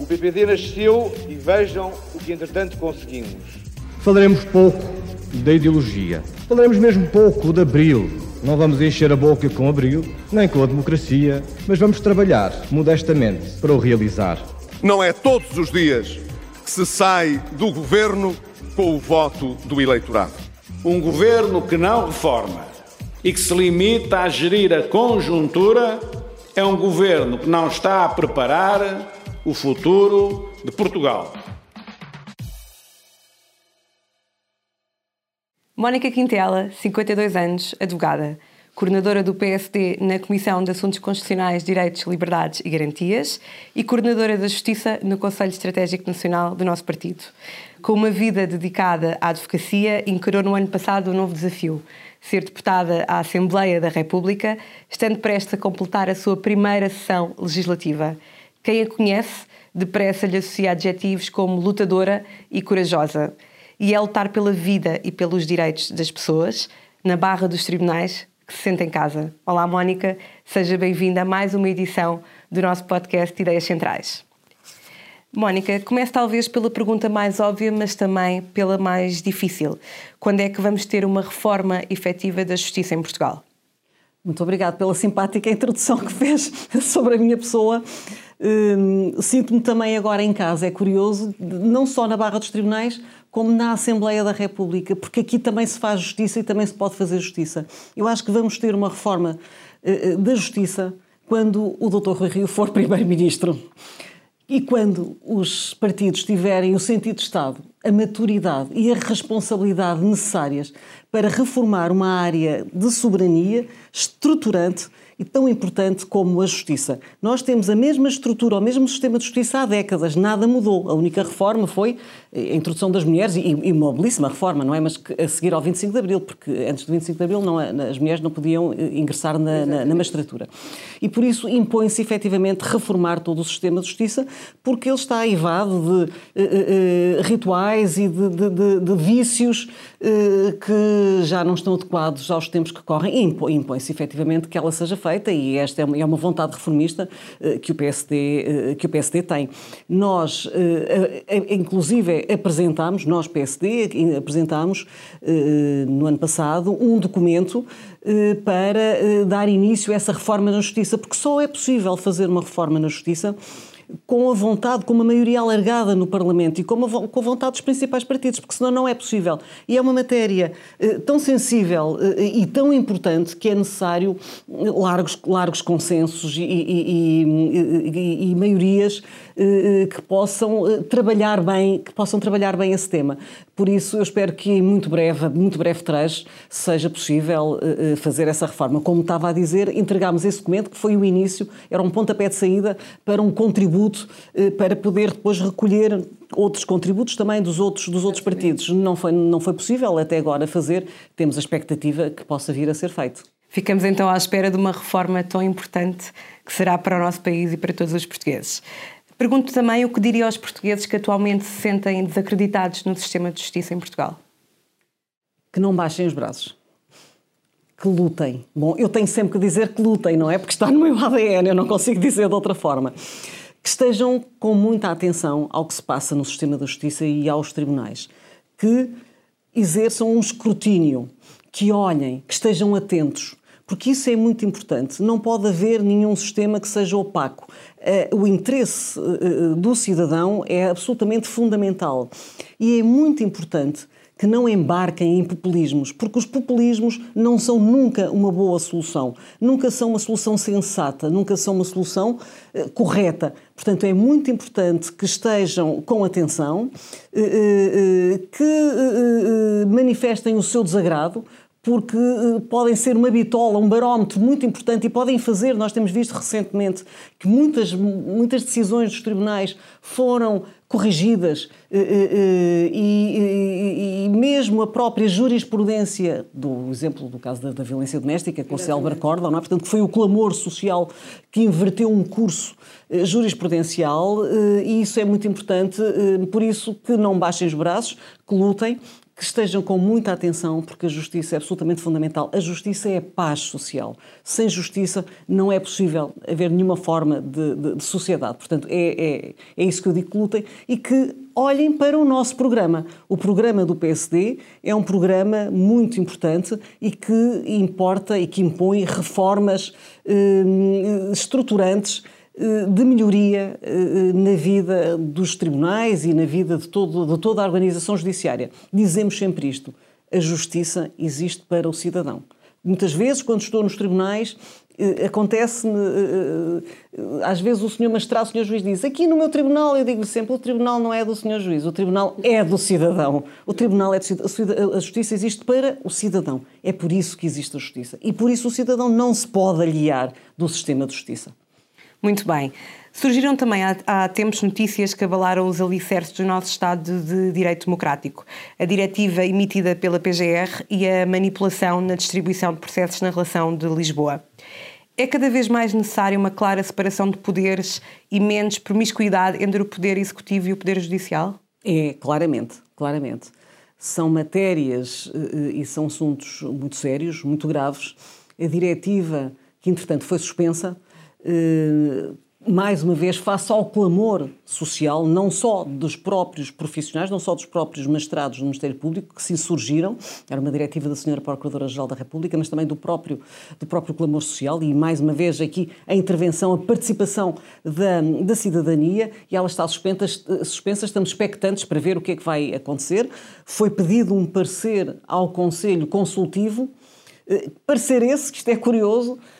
O PPD nasceu e vejam o que entretanto conseguimos. Falaremos pouco da ideologia. Falaremos mesmo pouco de Abril. Não vamos encher a boca com Abril, nem com a democracia, mas vamos trabalhar modestamente para o realizar. Não é todos os dias que se sai do governo com o voto do eleitorado. Um governo que não reforma e que se limita a gerir a conjuntura é um governo que não está a preparar o futuro de Portugal. Mónica Quintela, 52 anos, advogada, coordenadora do PSD na Comissão de Assuntos Constitucionais, Direitos, Liberdades e Garantias e coordenadora da Justiça no Conselho Estratégico Nacional do nosso partido. Com uma vida dedicada à advocacia, encarou no ano passado um novo desafio, ser deputada à Assembleia da República, estando prestes a completar a sua primeira sessão legislativa. Quem a conhece, depressa lhe associa adjetivos como lutadora e corajosa e é lutar pela vida e pelos direitos das pessoas na barra dos tribunais que se sente em casa. Olá, Mónica, seja bem-vinda a mais uma edição do nosso podcast Ideias Centrais. Mónica, comece talvez pela pergunta mais óbvia, mas também pela mais difícil. Quando é que vamos ter uma reforma efetiva da justiça em Portugal? Muito obrigada pela simpática introdução que fez sobre a minha pessoa. Hum, sinto-me também agora em casa, é curioso, não só na barra dos tribunais, como na Assembleia da República, porque aqui também se faz justiça e também se pode fazer justiça. Eu acho que vamos ter uma reforma uh, da justiça quando o Dr. Rui Rio for Primeiro-Ministro. E quando os partidos tiverem o sentido de Estado, a maturidade e a responsabilidade necessárias para reformar uma área de soberania estruturante e tão importante como a justiça. Nós temos a mesma estrutura, o mesmo sistema de justiça há décadas, nada mudou. A única reforma foi a introdução das mulheres, e, e uma belíssima reforma, não é? Mas a seguir ao 25 de Abril, porque antes do 25 de Abril não, as mulheres não podiam eh, ingressar na, na, na magistratura. E por isso impõe-se efetivamente reformar todo o sistema de justiça, porque ele está aivado de rituais e de, de, de, de vícios que já não estão adequados aos tempos que correm, e impõe-se efetivamente que ela seja feita e esta é uma é vontade reformista eh, que o PSD, eh, que o PSD tem. Nós, eh, inclusive, apresentámos, nós PSD, apresentámos no ano passado um documento para dar início a essa reforma na Justiça, porque só é possível fazer uma reforma na Justiça com a vontade, com uma maioria alargada no Parlamento e com a, com a vontade dos principais partidos, porque senão não é possível. E é uma matéria eh, tão sensível eh, e tão importante que é necessário largos, largos consensos e, e, e, e maiorias eh, que possam trabalhar bem, que possam trabalhar bem esse tema. Por isso, eu espero que em muito breve, muito breve trecho, seja possível fazer essa reforma. Como estava a dizer, entregámos esse documento, que foi o início, era um pontapé de saída para um contributo eh, para poder depois recolher outros contributos também dos outros, dos outros partidos. Não foi, não foi possível até agora fazer, temos a expectativa que possa vir a ser feito. Ficamos então à espera de uma reforma tão importante que será para o nosso país e para todos os portugueses. Pergunto também o que diria aos portugueses que atualmente se sentem desacreditados no sistema de justiça em Portugal. Que não baixem os braços. Que lutem. Bom, eu tenho sempre que dizer que lutem, não é? Porque está no meu ADN, eu não consigo dizer de outra forma que estejam com muita atenção ao que se passa no sistema da justiça e aos tribunais, que exerçam um escrutínio, que olhem, que estejam atentos, porque isso é muito importante. Não pode haver nenhum sistema que seja opaco. Eh, o interesse eh, eh, do cidadão é absolutamente fundamental e é muito importante que não embarquem em populismos, porque os populismos não são nunca uma boa solução, nunca são uma solução sensata, nunca são uma solução correta. Portanto, é muito importante que estejam com atenção, que manifestem o seu desagrado, porque podem ser uma bitola, um barómetro muito importante e podem fazer, nós temos visto recentemente que muitas, muitas decisões dos tribunais foram corrigidas eh, eh, eh, e, e, e, mesmo a própria jurisprudência, do exemplo do caso da, da violência doméstica, com o Célber Cordon, não é? portanto, que foi o clamor social que inverteu um curso jurisprudencial e isso é muito importante, por isso que não baixem os braços, que lutem, que estejam com muita atenção, porque a justiça é absolutamente fundamental. A justiça é paz social. Sem justiça não é possível haver nenhuma forma de, de, de sociedade. Portanto, é, é, é isso que eu digo que lutem e que olhem para o nosso programa. O programa do PSD é um programa muito importante e que importa e que impõe reformas eh, estruturantes de melhoria eh, na vida dos tribunais e na vida de, todo, de toda a organização judiciária. Dizemos sempre isto: a justiça existe para o cidadão. Muitas vezes, quando estou nos tribunais, eh, acontece-me, às vezes o senhor magistrado, o senhor juiz diz, aqui no meu tribunal, eu digo sempre, o tribunal não é do senhor juiz, o tribunal é do cidadão. O tribunal é do cidadão, a justiça existe para o cidadão. É por isso que existe a justiça. E por isso o cidadão não se pode aliar do sistema de justiça. Muito bem. Surgiram também há, há, tempos notícias que abalaram os alicerces do nosso Estado de Direito Democrático. A diretiva emitida pela PGR e a manipulação na distribuição de processos na relação de Lisboa. É cada vez mais necessária uma clara separação de poderes e menos promiscuidade entre o poder executivo e o poder judicial? É, claramente, claramente. São matérias eh, e são assuntos muito sérios, muito graves. A diretiva, que entretanto foi suspensa, eh, mais uma vez, face ao clamor social, não só dos próprios profissionais, não só dos próprios magistrados do Ministério Público, que se insurgiram, era uma diretiva da Senhora Procuradora-Geral da República, mas também do próprio, do próprio clamor social, e mais uma vez aqui a intervenção, a participação da, da cidadania, e ela está suspensa, suspensa, estamos expectantes para ver o que é que vai acontecer. Foi pedido um parecer ao Conselho Consultivo, eh, parecer esse, que isto é curioso, eh, eh, eh,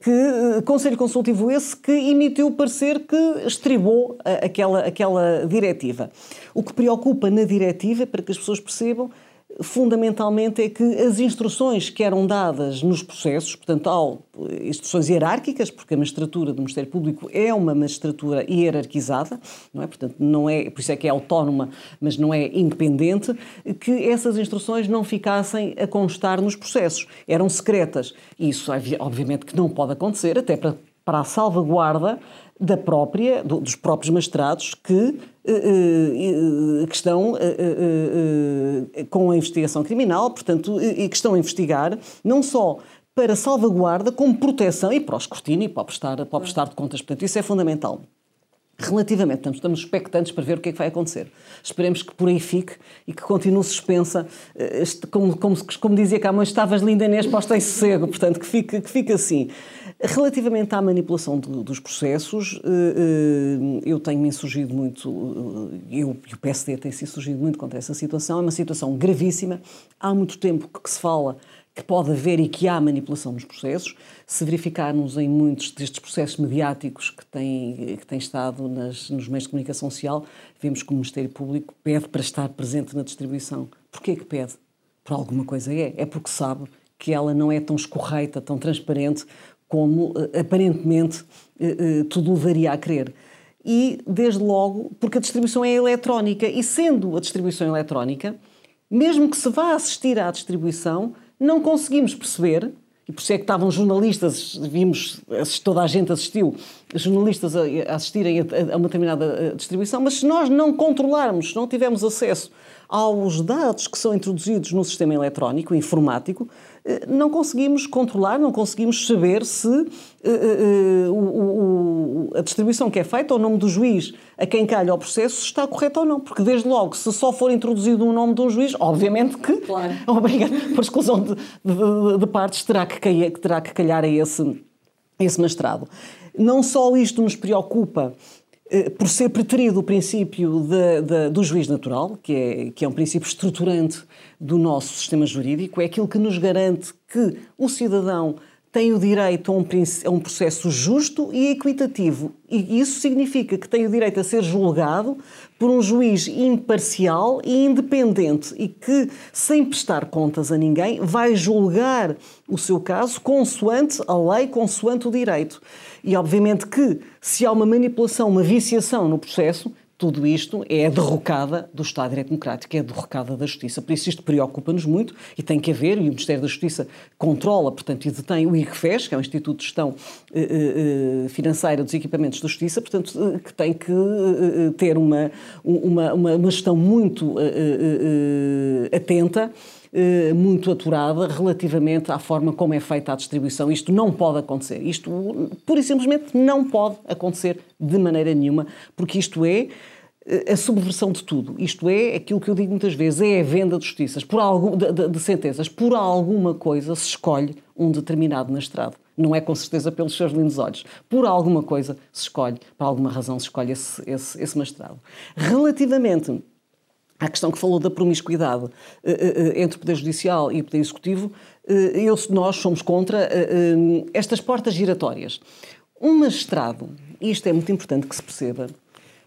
que Conselho Consultivo esse que emitiu o parecer que estribou aquela, aquela diretiva. O que preocupa na diretiva, para que as pessoas percebam, fundamentalmente é que as instruções que eram dadas nos processos, portanto, há instruções hierárquicas, porque a magistratura do Ministério Público é uma magistratura hierarquizada, não é? Portanto, não é, por isso é que é autónoma, mas não é independente, que essas instruções não ficassem a constar nos processos, eram secretas. Isso, obviamente, que não pode acontecer, até para, para a salvaguarda da própria, dos próprios magistrados que, eh, eh, que estão eh, com a investigação criminal, portanto, e que estão a investigar não só para salvaguarda, como proteção e para o escrutínio e para o prestar, para o prestar de contas. Portanto, isso é fundamental. Relativamente, estamos, estamos expectantes para ver o que é que vai acontecer. Esperemos que por aí fique e que continue suspensa. Como, como, como dizia cá, mas estavas linda Inês, posta em sossego, portanto, que fique, que fique assim. Relativamente à manipulação dos processos, eh, eh, eu tenho-me insurgido muito, eh, eu e o PSD têm se insurgido muito contra essa situação. É uma situação gravíssima. Há muito tempo que se fala que pode haver e que há manipulação nos processos. Se verificarmos em muitos destes processos mediáticos que têm, que têm estado nas, nos meios de comunicação social, vemos que o Ministério Público pede para estar presente na distribuição. Porquê que pede? Por alguma coisa é. É porque sabe que ela não é tão escorreita, tão transparente como eh, aparentemente eh, eh, tudo levaria a crer. E, desde logo, porque a distribuição é eletrónica, e sendo a distribuição eletrónica, mesmo que se vá assistir à distribuição, não conseguimos perceber, e por isso é que estavam jornalistas, vimos, toda a gente assistiu, jornalistas a assistirem a uma determinada distribuição, mas se nós não controlarmos, se não tivermos acesso aos dados que são introduzidos no sistema eletrónico, informático, eh, não conseguimos controlar, não conseguimos saber se uh, uh, uh, a distribuição que é feita ao nome do juiz a quem calha o processo está correta ou não. Porque, desde logo, se só for introduzido o um nome de um juiz, obviamente que, claro. obrigado, por exclusão de, de, de, partes, terá que, cair, terá que calhar a esse, a esse mestrado. Não só isto nos preocupa por ser preterido o princípio de, de, do juiz natural, que é, que é um princípio estruturante do nosso sistema jurídico, é aquilo que nos garante que o cidadão tem o direito a um, a um, processo justo e equitativo. E isso significa que tem o direito a ser julgado por um juiz imparcial e independente e que, sem prestar contas a ninguém, vai julgar o seu caso consoante a lei, consoante o direito. E, obviamente, que se há uma manipulação, uma viciação no processo, tudo isto é a derrocada do Estado de Direito Democrático, é a derrocada da Justiça. Por isso isto preocupa-nos muito e tem que haver, e o Ministério da Justiça controla, portanto, e detém o IRFES, que é o Instituto de Gestão eh, Financeira dos Equipamentos da Justiça, portanto, que tem que ter uma, uma, uma gestão muito atenta eh, muito aturada relativamente à forma como é feita a distribuição. Isto não pode acontecer. Isto, pura e simplesmente, não pode acontecer de maneira nenhuma, porque isto é eh, a subversão de tudo. Isto é aquilo que eu digo muitas vezes, é a venda de justiças, por algum, de, de, de sentenças. Por alguma coisa se escolhe um determinado magistrado. Não é com certeza pelos seus lindos olhos. Por alguma coisa se escolhe, por alguma razão se escolhe esse, esse, esse magistrado. Relativamente à questão que falou da promiscuidade eh, eh, eh, entre o Poder Judicial e o Poder Executivo, eu, nós somos contra estas portas giratórias. Um magistrado, e isto é muito importante que se perceba,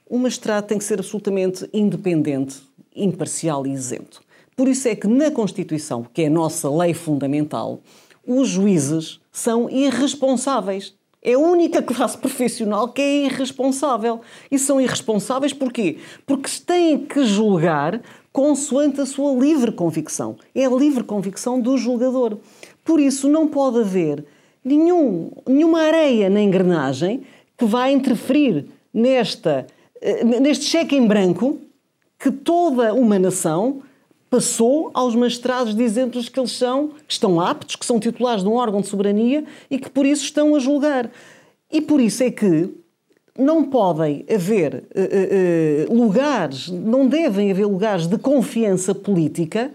um magistrado tem que ser absolutamente independente, imparcial e isento. Por isso é que na Constituição, que é a nossa lei fundamental, os juízes são irresponsáveis. É a única classe profissional que é irresponsável. E são irresponsáveis porquê? Porque têm que julgar consoante a sua livre convicção. É a livre convicção do julgador. Por isso, não pode haver nenhum, nenhuma areia na engrenagem que vá interferir nesta, neste cheque em branco que toda uma nação passou aos magistrados dizendo-lhes que eles são, que estão aptos, que são titulares de um órgão de soberania e que por isso estão a julgar. E por isso é que não podem haver uh, uh, lugares, não devem haver lugares de confiança política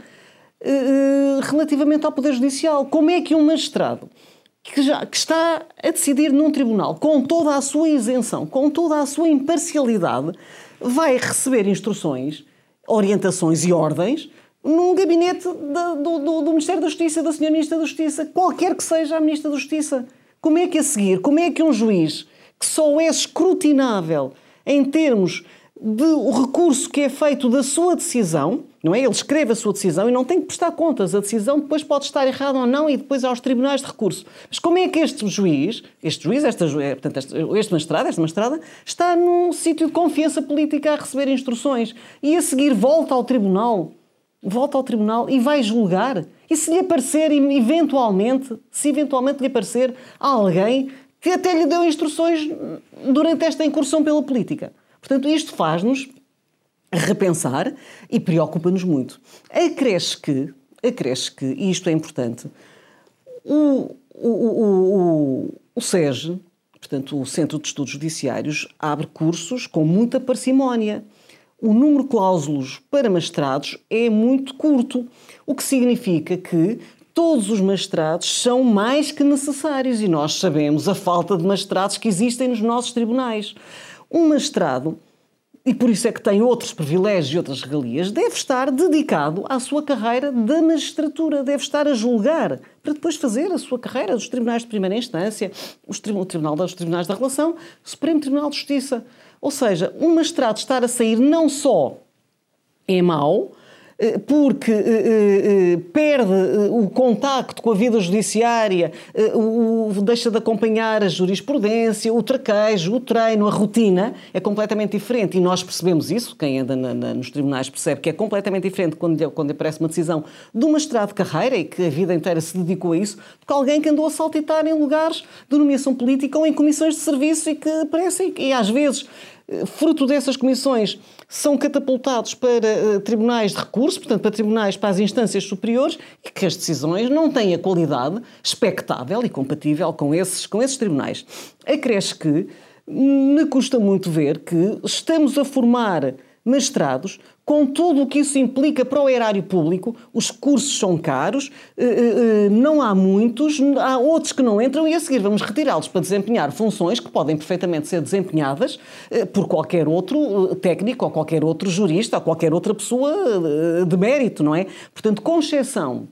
uh, relativamente ao Poder Judicial. Como é que um magistrado que, já, que está a decidir num tribunal com toda a sua isenção, com toda a sua imparcialidade, vai receber instruções, orientações e ordens num gabinete do, do, do, Ministério da Justiça, da Sra. Ministra da Justiça, qualquer que seja a Ministra da Justiça. Como é que a seguir, como é que um juiz que só é escrutinável em termos do recurso que é feito da sua decisão, não é? Ele escreve a sua decisão e não tem que prestar contas. A decisão depois pode estar errada ou não e depois aos tribunais de recurso. Mas como é que este juiz, este juiz, esta, portanto, este, este magistrado, esta magistrada, está num sítio de confiança política a receber instruções e a seguir volta ao tribunal volta ao tribunal e vai julgar. E se lhe aparecer, eventualmente, se eventualmente lhe aparecer alguém que até lhe deu instruções durante esta incursão pela política. Portanto, isto faz-nos repensar e preocupa-nos muito. Acresce que, acresce que, e isto é importante, o, o, o, o, SEG, portanto, o Centro de Estudos Judiciários, abre cursos com muita parcimónia o número de cláusulos para magistrados é muito curto, o que significa que todos os magistrados são mais que necessários e nós sabemos a falta de magistrados que existem nos nossos tribunais. Um magistrado, e por isso é que tem outros privilégios e outras regalias, deve estar dedicado à sua carreira da magistratura, deve estar a julgar para depois fazer a sua carreira dos tribunais de primeira instância, o Tribunal dos Tribunais da Relação, Supremo Tribunal de Justiça. Ou seja, um magistrado estar a sair não só é mau, porque eh, eh, perde o contacto com a vida judiciária, deixa de acompanhar a jurisprudência, o traquejo, o treino, a rotina, é completamente diferente. E nós percebemos isso, quem anda na, na, nos tribunais percebe que é completamente diferente quando, quando aparece uma decisão de uma estrada de carreira e que a vida inteira se dedicou a isso, do que alguém que andou a saltitar em lugares de nomeação política ou em comissões de serviço e que aparecem, e às vezes fruto dessas comissões, são catapultados para uh, tribunais de recurso, portanto, para tribunais, para as instâncias superiores, e que as decisões não têm a qualidade expectável e compatível com esses, com esses tribunais. Acresce que me custa muito ver que estamos a formar mestrados, com tudo o que isso implica para o erário público, os cursos são caros, eh, eh, não há muitos, há outros que não entram e a seguir vamos retirá-los para desempenhar funções que podem perfeitamente ser desempenhadas eh, por qualquer outro técnico ou qualquer outro jurista ou qualquer outra pessoa de mérito, não é? Portanto, com exceção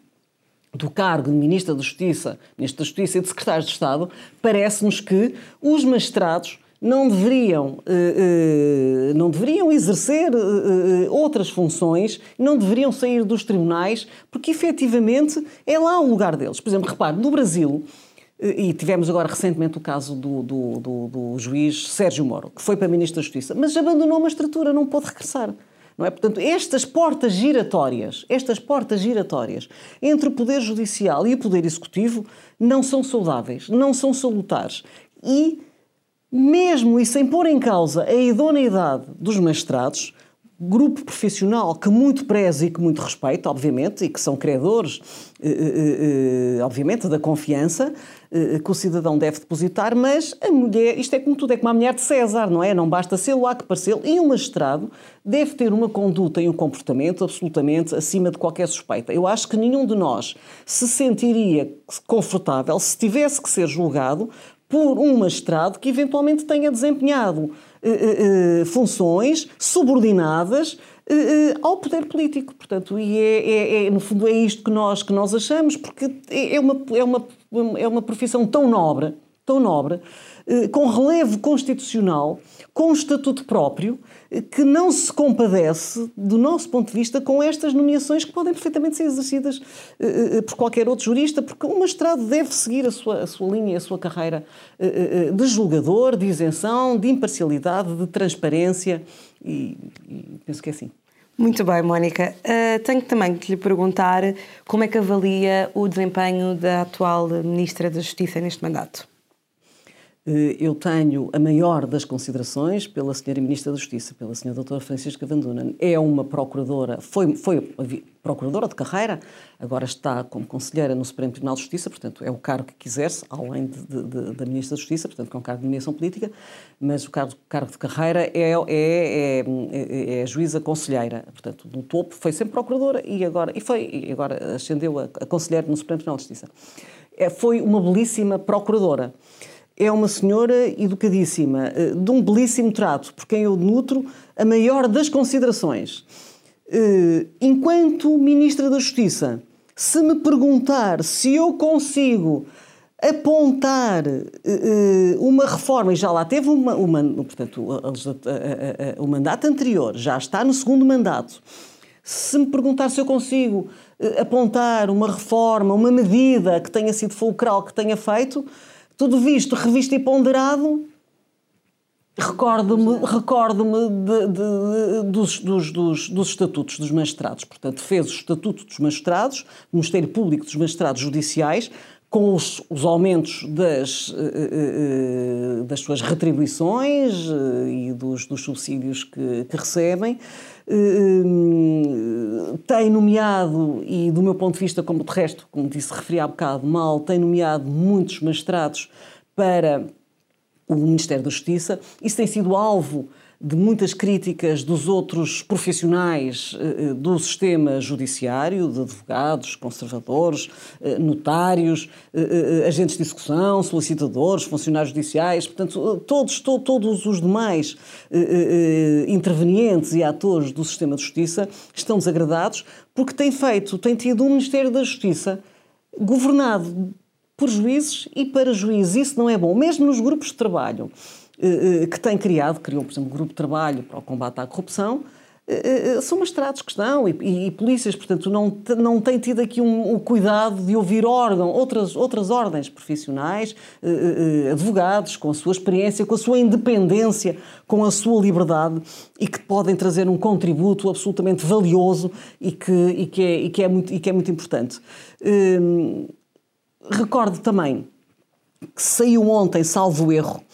do cargo de Ministro da Justiça, Ministro da Justiça e de Secretário de Estado, parece-nos que os magistrados não deveriam, uh, uh, não deveriam exercer uh, outras funções, não deveriam sair dos tribunais, porque efetivamente é lá o lugar deles. Por exemplo, repare, no Brasil, E tivemos agora recentemente o caso do, do, do, do juiz Sérgio Moro, que foi para Ministro da Justiça, mas abandonou uma estrutura, não pôde regressar. Não é? Portanto, estas portas giratórias, estas portas giratórias entre o Poder Judicial e o Poder Executivo não são saudáveis, não são salutares. E, mesmo e sem pôr em causa a idoneidade dos magistrados, grupo profissional que muito preza e que muito respeita, obviamente, e que são credores, eh, eh, eh, obviamente, da confiança que o cidadão deve depositar, mas a mulher, isto é como tudo, é como a mulher de César, não é? Não basta ser o há que parecer, e um magistrado deve ter uma conduta e um comportamento absolutamente acima de qualquer suspeita. Eu acho que nenhum de nós se sentiria confortável se tivesse que ser julgado por um magistrado que eventualmente tenha desempenhado uh, uh, funções subordinadas ao poder político. Portanto, e é, é, é, no fundo é isto que nós, que nós achamos, porque é, é uma, é, uma, é uma profissão tão nobre, tão nobre, com relevo constitucional, com estatuto próprio, que não se compadece, do nosso ponto de vista, com estas nomeações que podem perfeitamente ser exercidas uh, por qualquer outro jurista, porque o magistrado deve seguir a sua, a sua linha, a sua carreira de julgador, de isenção, de imparcialidade, de transparência, e, e penso que é assim. Muito bem, Mónica. Uh, tenho também que lhe perguntar como é que avalia o desempenho da atual Ministra da Justiça neste mandato. Eh, eu tenho a maior das considerações pela Senhora Ministra da Justiça, pela Senhora Doutora Francisca Van Dunen. É uma procuradora, foi, foi procuradora de carreira, agora está como conselheira no Supremo Tribunal de Justiça, portanto é o cargo que exerce, além de, de, da Ministra da Justiça, portanto que é um cargo de nomeação política, mas o cargo, cargo de carreira é, é, é, é, é juíza conselheira, portanto no topo foi sempre procuradora e agora, e foi, e agora ascendeu a, a conselheira no Supremo Tribunal de Justiça. É, foi uma belíssima procuradora é uma senhora educadíssima, eh, de um belíssimo trato, por quem eu nutro a maior das considerações. Eh, enquanto Ministra da Justiça, se me perguntar se eu consigo apontar eh, uma reforma, e já lá teve uma, uma portanto, o mandato anterior, já está no segundo mandato, se me perguntar se eu consigo apontar uma reforma, uma medida que tenha sido fulcral, que tenha feito, tudo visto, revisto e ponderado, recordo-me recordo dos, dos, dos, dos, estatutos dos magistrados. Portanto, fez o estatuto dos magistrados, do Ministério Público dos Magistrados Judiciais, com os, os aumentos das, uh, uh, das suas retribuições e dos, dos subsídios que, que recebem, tem nomeado, e do meu ponto de vista, como de resto, como disse, referi há bocado mal, tem nomeado muitos magistrados para o Ministério da Justiça. Isso tem sido alvo de muitas críticas dos outros profissionais eh, eh, do sistema judiciário, de advogados, conservadores, eh, notários, agentes de execução, solicitadores, funcionários judiciais, portanto, todos, todos os demais intervenientes e atores do sistema de justiça estão desagradados porque tem feito, tem tido um Ministério da Justiça governado por juízes e para juízes. Isso não é bom, mesmo nos grupos de trabalho. Eh, eh, que tem criado, criou, por exemplo, um grupo de trabalho para o combate à corrupção, eh, são magistrados que estão e, e, e, polícias, portanto, não, não têm tido aqui um, um, cuidado de ouvir órgão, outras, outras ordens profissionais, advogados, com a sua experiência, com a sua independência, com a sua liberdade e que podem trazer um contributo absolutamente valioso e que, e que, é, e que, é, muito, e que é muito importante. Hum, recordo também que saiu ontem, salvo erro, eh,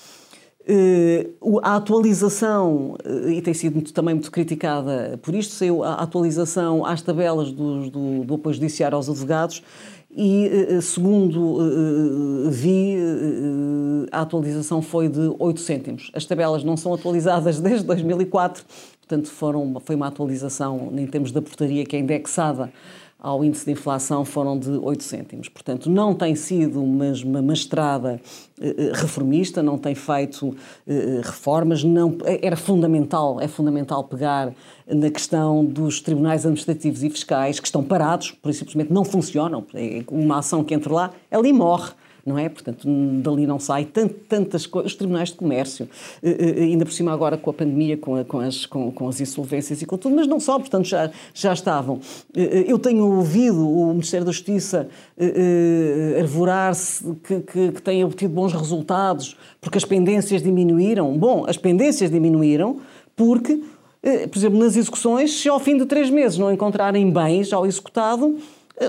a atualização, eh, e tem sido muito, também muito criticada por isto, saiu a atualização às tabelas do, do, do apoio judiciário aos advogados e, eh, segundo vi, a atualização foi de 8 cêntimos. As tabelas não são atualizadas desde 2004, portanto foram, foi uma atualização em termos da portaria que é indexada ao índice de inflação foram de 8 cêntimos. Portanto, não tem sido uma, uma estrada eh, eh, reformista, não tem feito eh, reformas, não, era fundamental, é fundamental pegar na questão dos tribunais administrativos e fiscais que estão parados, por simplesmente não funcionam. É uma ação que entra lá, ela morre não é? Portanto, dali não sai tantas coisas, os tribunais de comércio, ainda por cima agora com a pandemia, com, a, com, as, com, com, as insolvências e com tudo, mas não só, portanto, já, já estavam. Eu tenho ouvido o Ministério da Justiça arvorar-se que, que, que tem obtido bons resultados porque as pendências diminuíram. Bom, as pendências diminuíram porque eh, por exemplo, nas execuções, se ao fim de três meses não encontrarem bens ao executado, eh,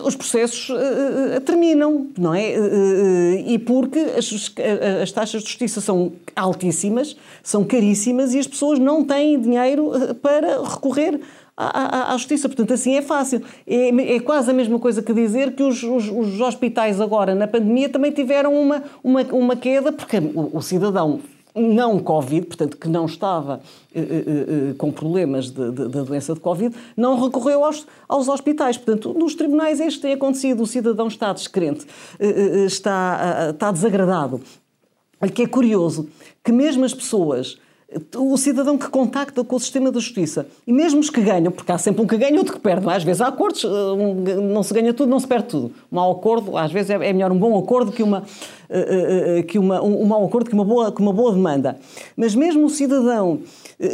os processos uh, terminam, não é? Uh, e porque as, as, taxas de justiça são altíssimas, são caríssimas e as pessoas não têm dinheiro para recorrer à, à, à justiça. Portanto, assim é fácil. É, é, quase a mesma coisa que dizer que os, os, os, hospitais agora, na pandemia, também tiveram uma, uma, uma queda, porque o, o cidadão não Covid, portanto, que não estava eh, eh, eh, com problemas da doença de Covid, não recorreu aos, aos hospitais. Portanto, nos tribunais isto tem acontecido, o cidadão está descrente, está, está desagradado. Que é curioso, que mesmo as pessoas o cidadão que contacta com o sistema da justiça. E mesmo os que ganham, porque há sempre um que ganha e outro que perde. Às vezes há acordos, não se ganha tudo, não se perde tudo. Um mau acordo, às vezes é, é melhor um bom acordo que, uma, que uma, um mau acordo que uma, boa, que uma boa demanda. Mas mesmo o cidadão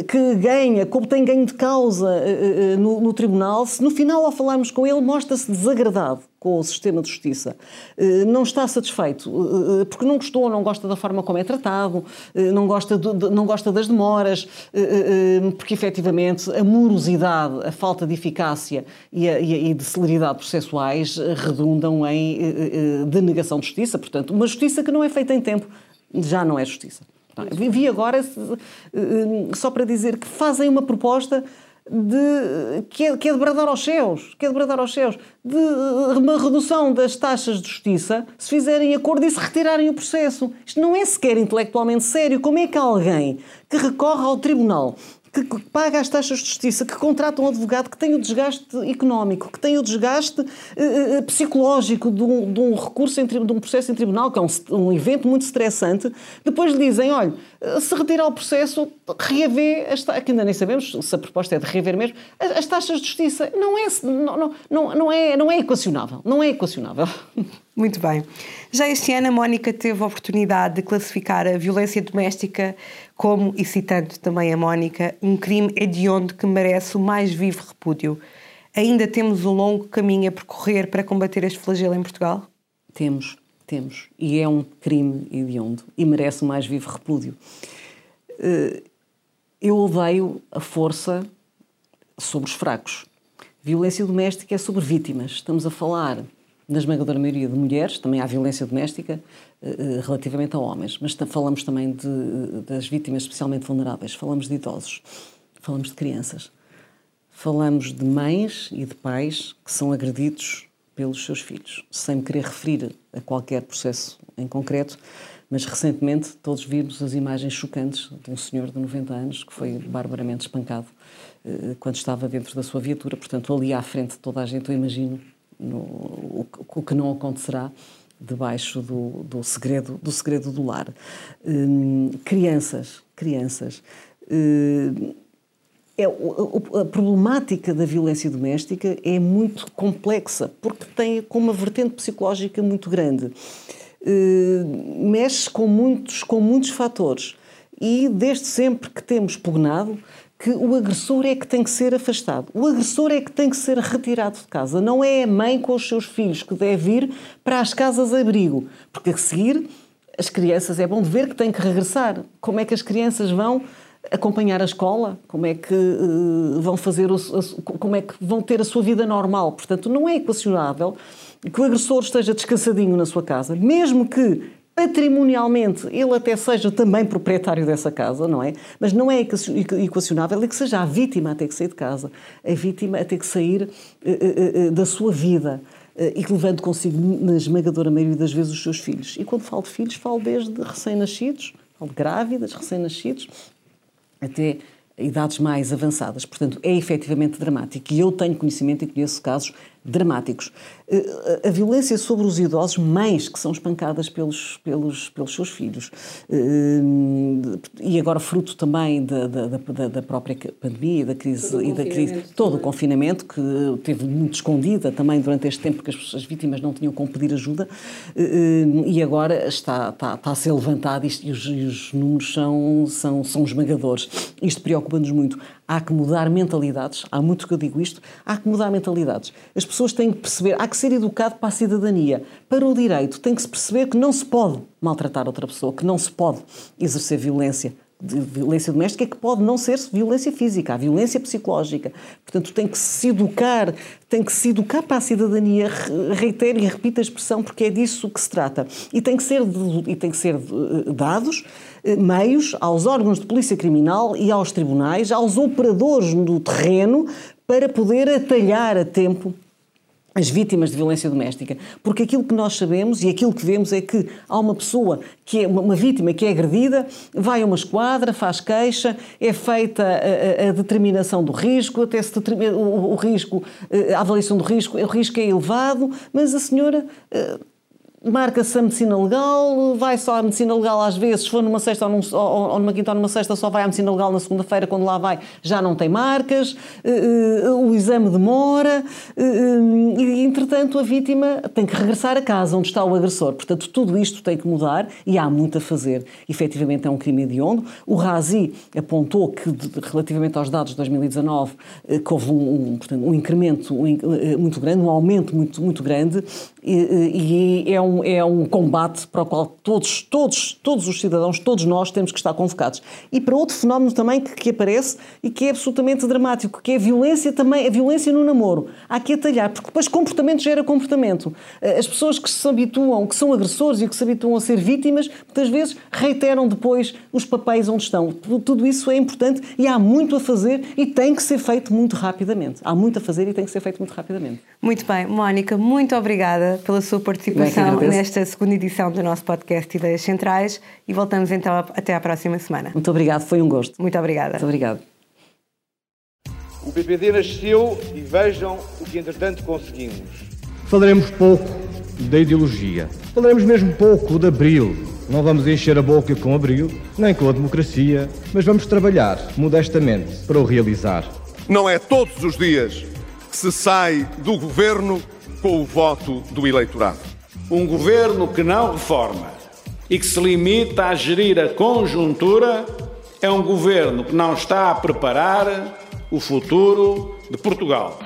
que ganha, como tem ganho de causa eh, eh, no, no tribunal, se no final, ao falarmos com ele, mostra-se desagradado com o sistema de justiça, eh, não está satisfeito, porque não gostou, não gosta da forma como é tratado, não gosta, de, não gosta das demoras, porque efetivamente a morosidade, a falta de eficácia e, a, e de celeridade processuais redundam em denegação de justiça. Portanto, uma justiça que não é feita em tempo já não é justiça. Vi agora, eh, só para dizer que fazem uma proposta de, que, é, que é de bradar aos céus, que é de bradar aos céus, de uma redução das taxas de justiça se fizerem acordo e se retirarem o processo. Isto não é sequer intelectualmente sério. Como é que alguém que recorre ao tribunal que paga as taxas de justiça, que contrata um advogado que tem o desgaste económico, que tem o desgaste uh, psicológico de um, de um recurso, em, de um processo em tribunal, que é um, um evento muito estressante, depois lhe dizem, olha, se retirar o processo, reaver, as que ainda nem sabemos se a proposta é de reaver mesmo, as, as taxas de justiça. Não é, não, não, não, é, não é equacionável. Não é equacionável. Muito bem. Já este ano a Mónica teve a oportunidade de classificar a violência doméstica como, e citando também a Mónica, um crime hediondo que merece o mais vivo repúdio. Ainda temos um longo caminho a percorrer para combater este flagelo em Portugal? Temos, temos. E é um crime hediondo e merece o mais vivo repúdio. Eh, eu odeio a força sobre os fracos. Violência doméstica é sobre vítimas. Estamos a falar na esmagadora maioria de mulheres, também há violência doméstica uh, relativamente a homens, mas falamos também de, das vítimas especialmente vulneráveis, falamos de idosos, falamos de crianças, falamos de mães e de pais que são agredidos pelos seus filhos, sem me querer referir a qualquer processo em concreto, mas recentemente todos vimos as imagens chocantes de um senhor de 90 anos que foi barbaramente espancado uh, quando estava dentro da sua viatura, portanto ali à frente de toda a gente, eu imagino no, o, o, que não acontecerá debaixo do, do, segredo, do segredo do lar. Hum, crianças, crianças. Hum, é, a problemática da violência doméstica é muito complexa, porque tem com uma vertente psicológica muito grande. Hum, mexe com muitos, com muitos fatores. E desde sempre que temos pugnado, que o agressor é que tem que ser afastado. O agressor é que tem que ser retirado de casa. Não é a mãe com os seus filhos que deve ir para as casas abrigo. Porque a seguir, as crianças, é bom ver que têm que regressar. Como é que as crianças vão acompanhar a escola? Como é que uh, vão fazer o, como é que vão ter a sua vida normal? Portanto, não é equacionável que o agressor esteja descansadinho na sua casa, mesmo que patrimonialmente ele até seja também proprietário dessa casa, não é? Mas não é equacionável é que seja a vítima a ter que sair de casa, a vítima a ter que sair uh, uh, da sua vida e que levando consigo, na esmagadora maioria das vezes, os seus filhos. E quando falo de filhos, falo desde recém-nascidos, falo de grávidas, recém-nascidos, até idades mais avançadas. Portanto, é efetivamente dramático. E eu tenho conhecimento e conheço casos dramáticos. Eh, a violência sobre os idosos, mães que são espancadas pelos, pelos, pelos seus filhos, eh, e agora fruto também da, da, da, própria pandemia e da crise, todo e da crise, todo o confinamento, que teve muito escondida também durante este tempo, porque as, as vítimas não tinham como pedir ajuda, eh, e agora está, está, está a ser levantado e os, e os números são, são, são esmagadores. Isto preocupa-nos muito. Há que mudar mentalidades, há muito que eu digo isto, há que mudar mentalidades. As pessoas têm que perceber, há que ser educado para a cidadania. Para o direito, tem que se perceber que não se pode maltratar outra pessoa, que não se pode exercer violência de violência doméstica que pode não ser violência física, a violência psicológica. Portanto, tem que se educar, tem que se educar para a cidadania, reitero e repito a expressão, porque é disso que se trata. E tem que ser, e tem que ser eh, dados meios aos órgãos de polícia criminal e aos tribunais, aos operadores do terreno, para poder atalhar a tempo as vítimas de violência doméstica. Porque aquilo que nós sabemos e aquilo que vemos é que há uma pessoa que é uma vítima que é agredida, vai a uma esquadra, faz queixa, é feita a, a, determinação do risco, até se determina, o, o, risco, eh, a avaliação do risco, o risco é elevado, mas a senhora eh, marca-se a medicina legal, vai só à medicina legal às vezes, se for numa sexta ou, num, ou, ou numa quinta ou numa sexta, só vai à medicina legal na segunda-feira, quando lá vai já não tem marcas, uh, uh, o exame demora, uh, e entretanto a vítima tem que regressar a casa onde está o agressor. Portanto, tudo isto tem que mudar e há muito a fazer. Efetivamente é um crime hediondo. O Razi apontou que, relativamente aos dados de 2019, que houve um, um, portanto, um incremento muito grande, um aumento muito, muito grande, e, e é um um, é um combate para o qual todos, todos, todos os cidadãos, todos nós temos que estar convocados. E para outro fenómeno também que, que aparece e que é absolutamente dramático, que é a violência também, a violência no namoro. Há que atalhar, porque depois comportamento gera comportamento. Eh, as pessoas que se habituam, que são agressores e que se habituam a ser vítimas, muitas vezes reiteram depois os papéis onde estão. Tudo isso é importante e há muito a fazer e tem que ser feito muito rapidamente. Há muito a fazer e tem que ser feito muito rapidamente. Muito bem. Mónica, muito obrigada pela sua participação nesta segunda edição do nosso podcast Ideias Centrais e voltamos então até à próxima semana. Muito obrigado, foi um gosto. Muito obrigada. Muito obrigado. O PPD nasceu e vejam o que entretanto conseguimos. Falaremos pouco da ideologia. Falaremos mesmo pouco de Abril. Não vamos encher a boca com Abril, nem com a democracia, mas vamos trabalhar modestamente para o realizar. Não é todos os dias que se sai do governo com o voto do eleitorado. Um governo que não reforma e que se limita a gerir a conjuntura é um governo que não está a preparar o futuro de Portugal.